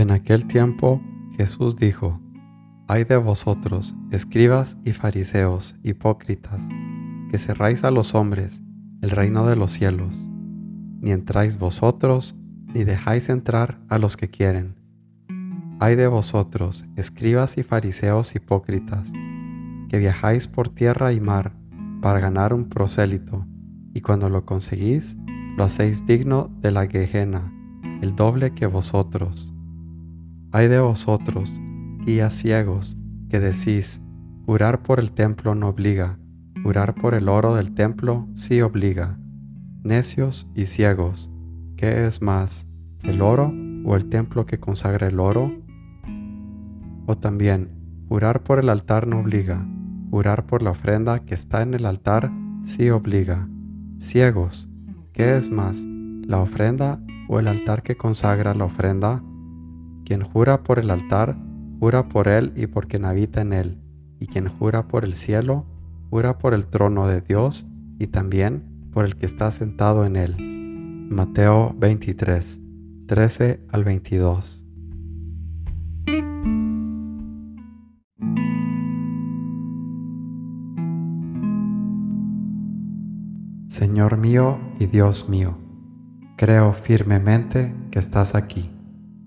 En aquel tiempo Jesús dijo, Ay de vosotros, escribas y fariseos, hipócritas, que cerráis a los hombres el reino de los cielos, ni entráis vosotros, ni dejáis entrar a los que quieren. Ay de vosotros, escribas y fariseos hipócritas, que viajáis por tierra y mar para ganar un prosélito, y cuando lo conseguís, lo hacéis digno de la Gehenna, el doble que vosotros. Ay de vosotros, guías ciegos, que decís, jurar por el templo no obliga, jurar por el oro del templo sí obliga. Necios y ciegos, ¿qué es más, el oro o el templo que consagra el oro? O también, jurar por el altar no obliga, jurar por la ofrenda que está en el altar sí obliga. Ciegos, ¿qué es más, la ofrenda o el altar que consagra la ofrenda? Quien jura por el altar, jura por él y por quien habita en él, y quien jura por el cielo, jura por el trono de Dios y también por el que está sentado en él. Mateo 23, 13 al 22. Señor mío y Dios mío, creo firmemente que estás aquí,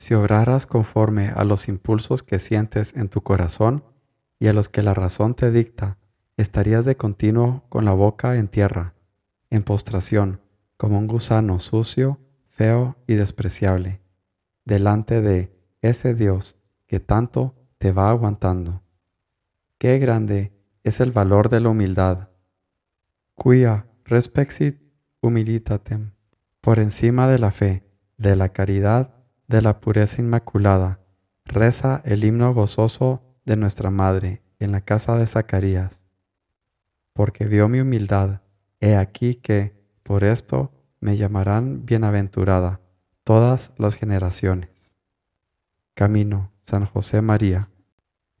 Si obraras conforme a los impulsos que sientes en tu corazón y a los que la razón te dicta, estarías de continuo con la boca en tierra, en postración, como un gusano sucio, feo y despreciable, delante de ese Dios que tanto te va aguantando. Qué grande es el valor de la humildad. Cuya respexit humilitatem, por encima de la fe, de la caridad de la pureza inmaculada, reza el himno gozoso de nuestra Madre en la casa de Zacarías. Porque vio mi humildad, he aquí que, por esto, me llamarán bienaventurada todas las generaciones. Camino, San José María.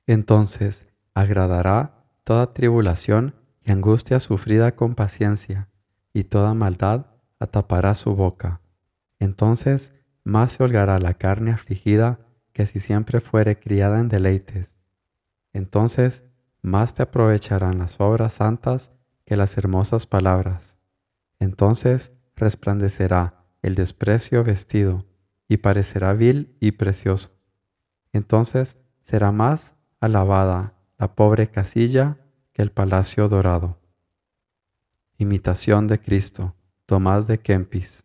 Entonces agradará toda tribulación y angustia sufrida con paciencia, y toda maldad atapará su boca. Entonces más se holgará la carne afligida que si siempre fuere criada en deleites. Entonces más te aprovecharán las obras santas que las hermosas palabras. Entonces resplandecerá el desprecio vestido y parecerá vil y precioso. Entonces será más alabada la pobre casilla que el palacio dorado. Imitación de Cristo, Tomás de Kempis.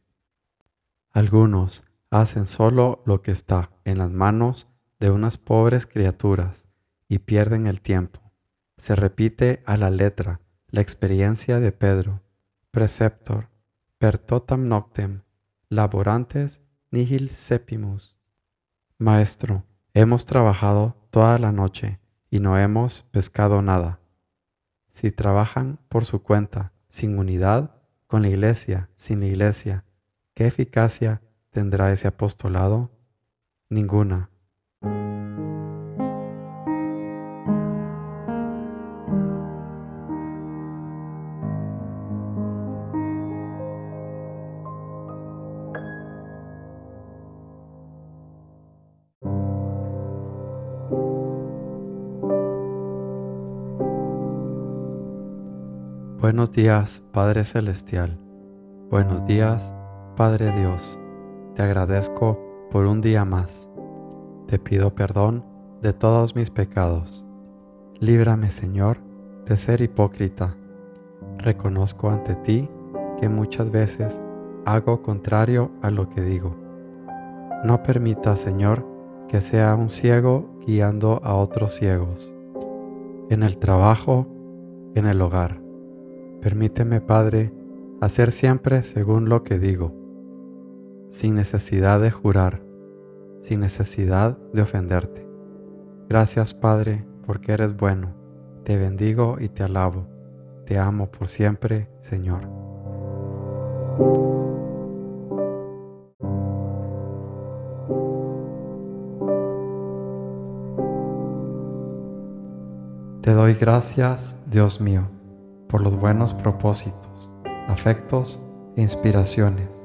Algunos, hacen solo lo que está en las manos de unas pobres criaturas y pierden el tiempo. Se repite a la letra la experiencia de Pedro, preceptor, per totam noctem, laborantes nihil sepimus. Maestro, hemos trabajado toda la noche y no hemos pescado nada. Si trabajan por su cuenta, sin unidad, con la iglesia, sin la iglesia, ¿qué eficacia tendrá ese apostolado? Ninguna. Buenos días, Padre Celestial. Buenos días, Padre Dios. Te agradezco por un día más. Te pido perdón de todos mis pecados. Líbrame, Señor, de ser hipócrita. Reconozco ante ti que muchas veces hago contrario a lo que digo. No permita, Señor, que sea un ciego guiando a otros ciegos. en el trabajo, en el hogar. Permíteme, Padre, hacer siempre según lo que digo, sin necesidad de jurar, sin necesidad de ofenderte. Gracias, Padre, porque eres bueno. Te bendigo y te alabo. Te amo por siempre, Señor. Te doy gracias, Dios mío, por los buenos propósitos, afectos e inspiraciones